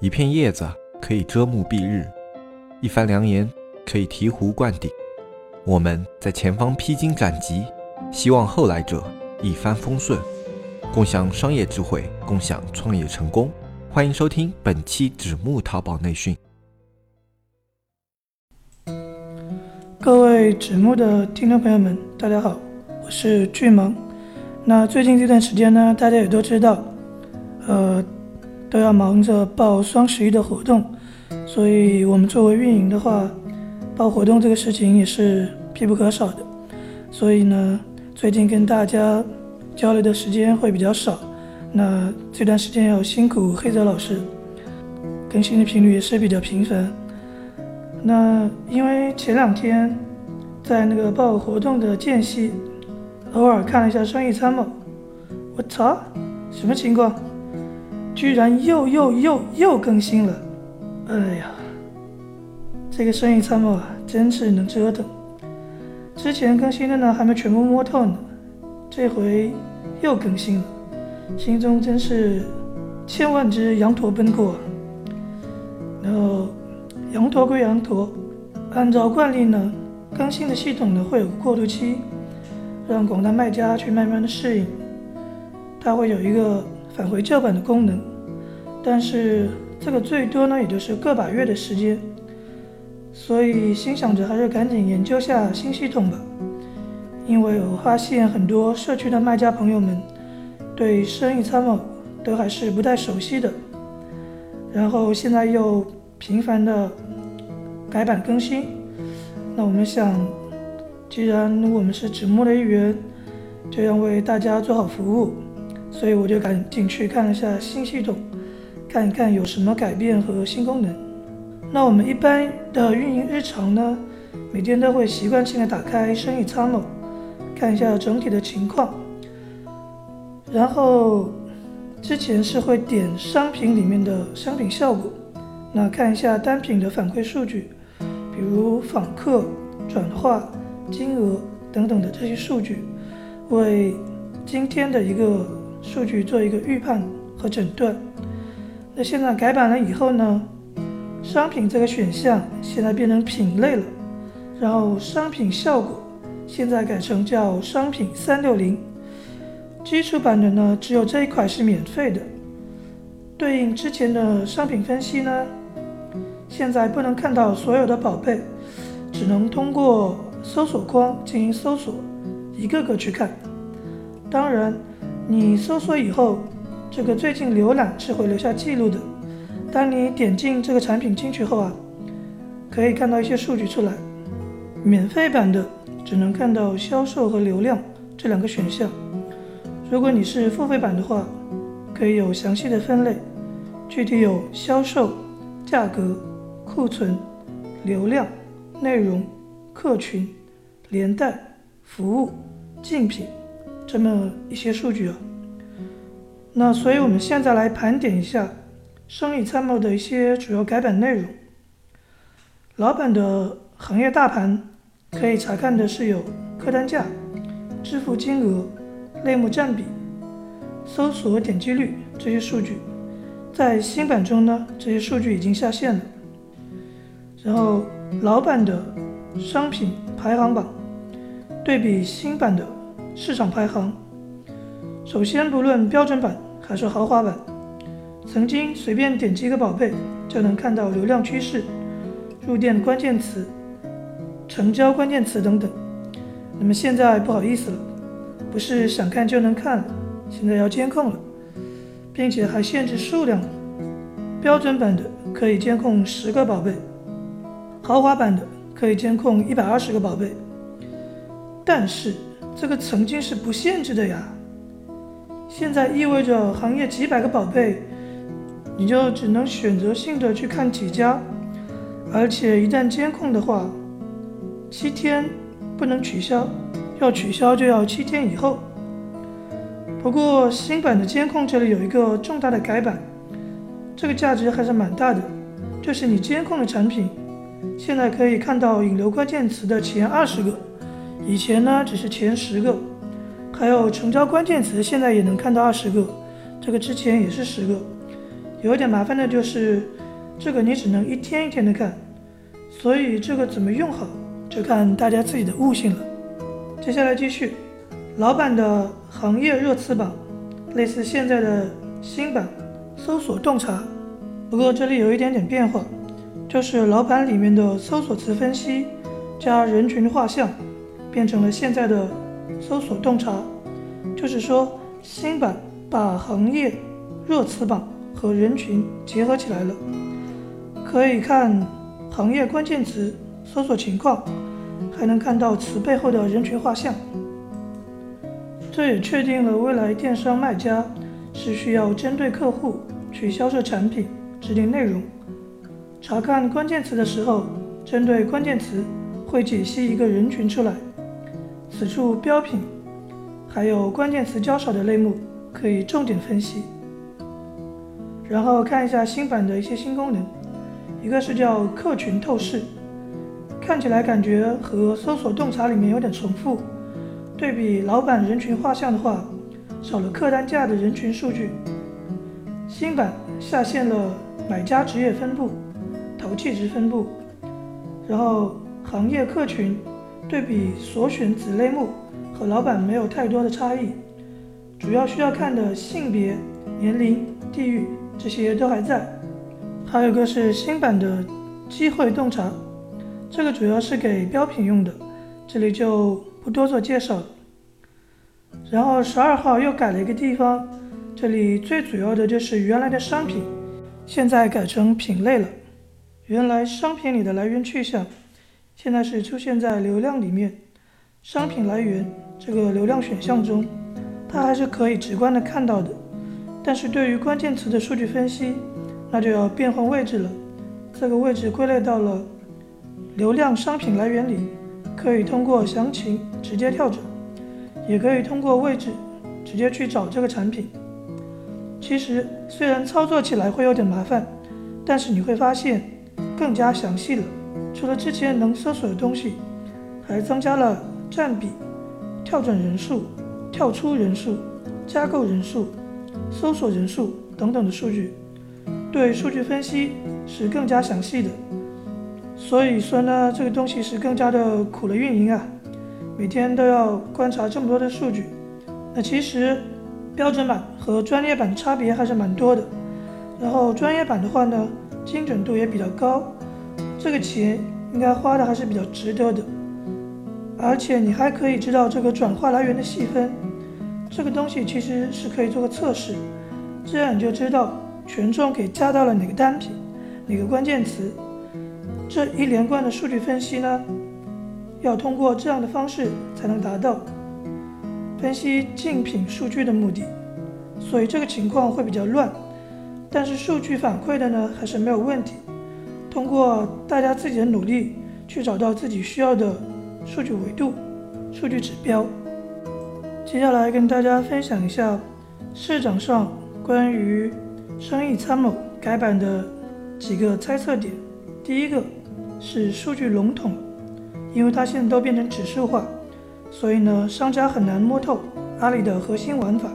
一片叶子可以遮目蔽日，一番良言可以醍醐灌顶。我们在前方披荆斩棘，希望后来者一帆风顺，共享商业智慧，共享创业成功。欢迎收听本期纸木淘宝内训。各位纸木的听众朋友们，大家好，我是巨萌。那最近这段时间呢，大家也都知道，呃。都要忙着报双十一的活动，所以我们作为运营的话，报活动这个事情也是必不可少的。所以呢，最近跟大家交流的时间会比较少。那这段时间要辛苦黑泽老师，更新的频率也是比较频繁。那因为前两天在那个报活动的间隙，偶尔看了一下生意参谋，我操，什么情况？居然又又又又更新了！哎呀，这个生意参谋啊，真是能折腾。之前更新的呢，还没全部摸透呢，这回又更新了，心中真是千万只羊驼奔过。然后，羊驼归羊驼，按照惯例呢，更新的系统呢会有过渡期，让广大卖家去慢慢的适应。它会有一个返回旧版的功能。但是这个最多呢，也就是个把月的时间，所以心想着还是赶紧研究下新系统吧。因为我发现很多社区的卖家朋友们对生意参谋都还是不太熟悉的，然后现在又频繁的改版更新，那我们想，既然我们是纸墨的一员，就要为大家做好服务，所以我就赶紧去看了下新系统。看一看有什么改变和新功能。那我们一般的运营日常呢，每天都会习惯性的打开生意参谋，看一下整体的情况。然后之前是会点商品里面的商品效果，那看一下单品的反馈数据，比如访客、转化、金额等等的这些数据，为今天的一个数据做一个预判和诊断。那现在改版了以后呢，商品这个选项现在变成品类了，然后商品效果现在改成叫商品三六零，基础版的呢只有这一款是免费的，对应之前的商品分析呢，现在不能看到所有的宝贝，只能通过搜索框进行搜索，一个个去看。当然，你搜索以后。这个最近浏览是会留下记录的。当你点进这个产品进去后啊，可以看到一些数据出来。免费版的只能看到销售和流量这两个选项。如果你是付费版的话，可以有详细的分类，具体有销售、价格、库存、流量、内容、客群、连带、服务、竞品这么一些数据啊。那所以，我们现在来盘点一下生意参谋的一些主要改版内容。老版的行业大盘可以查看的是有客单价、支付金额、类目占比、搜索点击率这些数据。在新版中呢，这些数据已经下线了。然后，老版的商品排行榜对比新版的市场排行。首先，不论标准版还是豪华版，曾经随便点击一个宝贝就能看到流量趋势、入店关键词、成交关键词等等。那么现在不好意思了，不是想看就能看了，现在要监控了，并且还限制数量。标准版的可以监控十个宝贝，豪华版的可以监控一百二十个宝贝。但是这个曾经是不限制的呀。现在意味着行业几百个宝贝，你就只能选择性的去看几家，而且一旦监控的话，七天不能取消，要取消就要七天以后。不过新版的监控这里有一个重大的改版，这个价值还是蛮大的，就是你监控的产品，现在可以看到引流关键词的前二十个，以前呢只是前十个。还有成交关键词，现在也能看到二十个，这个之前也是十个。有点麻烦的就是，这个你只能一天一天的看，所以这个怎么用好，就看大家自己的悟性了。接下来继续，老版的行业热词榜，类似现在的新版搜索洞察，不过这里有一点点变化，就是老版里面的搜索词分析加人群画像，变成了现在的搜索洞察，就是说新版把行业热词榜。和人群结合起来了，可以看行业关键词搜索情况，还能看到词背后的人群画像。这也确定了未来电商卖家是需要针对客户去销售产品、制定内容。查看关键词的时候，针对关键词会解析一个人群出来。此处标品还有关键词较少的类目可以重点分析。然后看一下新版的一些新功能，一个是叫客群透视，看起来感觉和搜索洞察里面有点重复。对比老版人群画像的话，少了客单价的人群数据。新版下线了买家职业分布、淘气值分布，然后行业客群对比所选子类目和老版没有太多的差异，主要需要看的性别、年龄、地域。这些都还在，还有个是新版的机会洞察，这个主要是给标品用的，这里就不多做介绍了。然后十二号又改了一个地方，这里最主要的就是原来的商品，现在改成品类了。原来商品里的来源去向，现在是出现在流量里面，商品来源这个流量选项中，它还是可以直观的看到的。但是对于关键词的数据分析，那就要变换位置了。这个位置归类到了流量商品来源里，可以通过详情直接跳转，也可以通过位置直接去找这个产品。其实虽然操作起来会有点麻烦，但是你会发现更加详细了。除了之前能搜索的东西，还增加了占比、跳转人数、跳出人数、加购人数。搜索人数等等的数据，对数据分析是更加详细的。所以说呢，这个东西是更加的苦了运营啊，每天都要观察这么多的数据。那其实标准版和专业版的差别还是蛮多的。然后专业版的话呢，精准度也比较高，这个钱应该花的还是比较值得的。而且你还可以知道这个转化来源的细分。这个东西其实是可以做个测试，这样你就知道权重给加到了哪个单品、哪个关键词。这一连贯的数据分析呢，要通过这样的方式才能达到分析竞品数据的目的。所以这个情况会比较乱，但是数据反馈的呢还是没有问题。通过大家自己的努力去找到自己需要的数据维度、数据指标。接下来跟大家分享一下市场上关于生意参谋改版的几个猜测点。第一个是数据笼统，因为它现在都变成指数化，所以呢商家很难摸透阿里的核心玩法。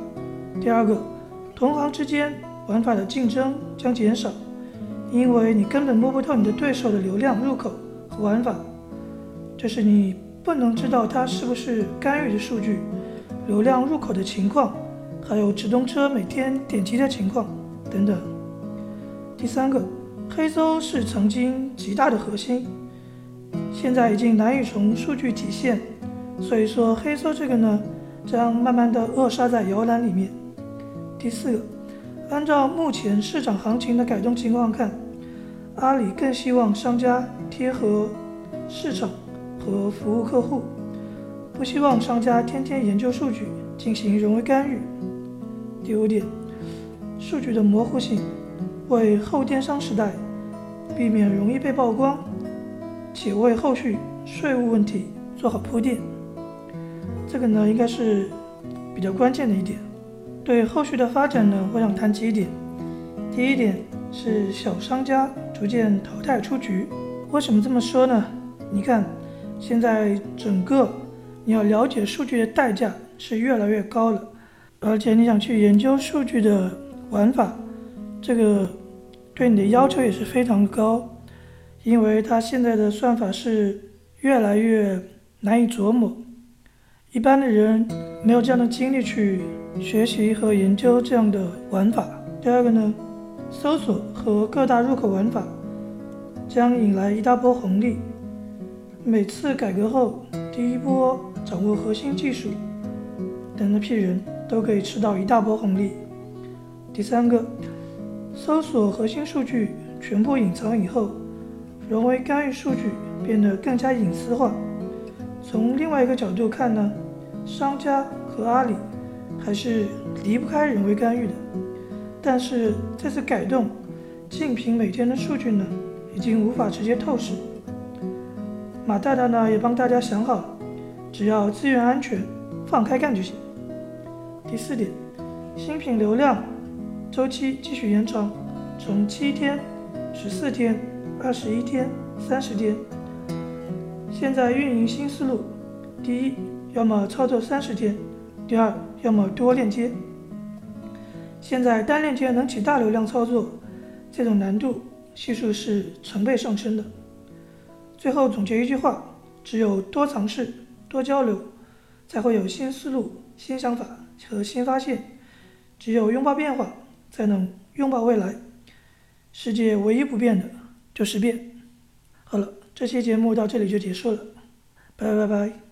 第二个，同行之间玩法的竞争将减少，因为你根本摸不透你的对手的流量入口和玩法，就是你不能知道它是不是干预的数据。流量入口的情况，还有直通车每天点击的情况等等。第三个，黑搜是曾经极大的核心，现在已经难以从数据体现，所以说黑搜这个呢，将慢慢的扼杀在摇篮里面。第四个，按照目前市场行情的改动情况看，阿里更希望商家贴合市场和服务客户。不希望商家天天研究数据进行人为干预。第五点，数据的模糊性，为后电商时代避免容易被曝光，且为后续税务问题做好铺垫。这个呢，应该是比较关键的一点。对后续的发展呢，我想谈几点。第一点是小商家逐渐淘汰出局。为什么这么说呢？你看，现在整个。你要了解数据的代价是越来越高了，而且你想去研究数据的玩法，这个对你的要求也是非常高，因为它现在的算法是越来越难以琢磨，一般的人没有这样的精力去学习和研究这样的玩法。第二个呢，搜索和各大入口玩法将引来一大波红利。每次改革后，第一波掌握核心技术的那批人都可以吃到一大波红利。第三个，搜索核心数据全部隐藏以后，人为干预数据变得更加隐私化。从另外一个角度看呢，商家和阿里还是离不开人为干预的。但是这次改动，竞品每天的数据呢，已经无法直接透视。马大大呢也帮大家想好了，只要资源安全，放开干就行。第四点，新品流量周期继续延长，从七天、十四天、二十一天、三十天。现在运营新思路：第一，要么操作三十天；第二，要么多链接。现在单链接能起大流量操作，这种难度系数是成倍上升的。最后总结一句话：只有多尝试、多交流，才会有新思路、新想法和新发现。只有拥抱变化，才能拥抱未来。世界唯一不变的就是变。好了，这期节目到这里就结束了，拜拜拜拜。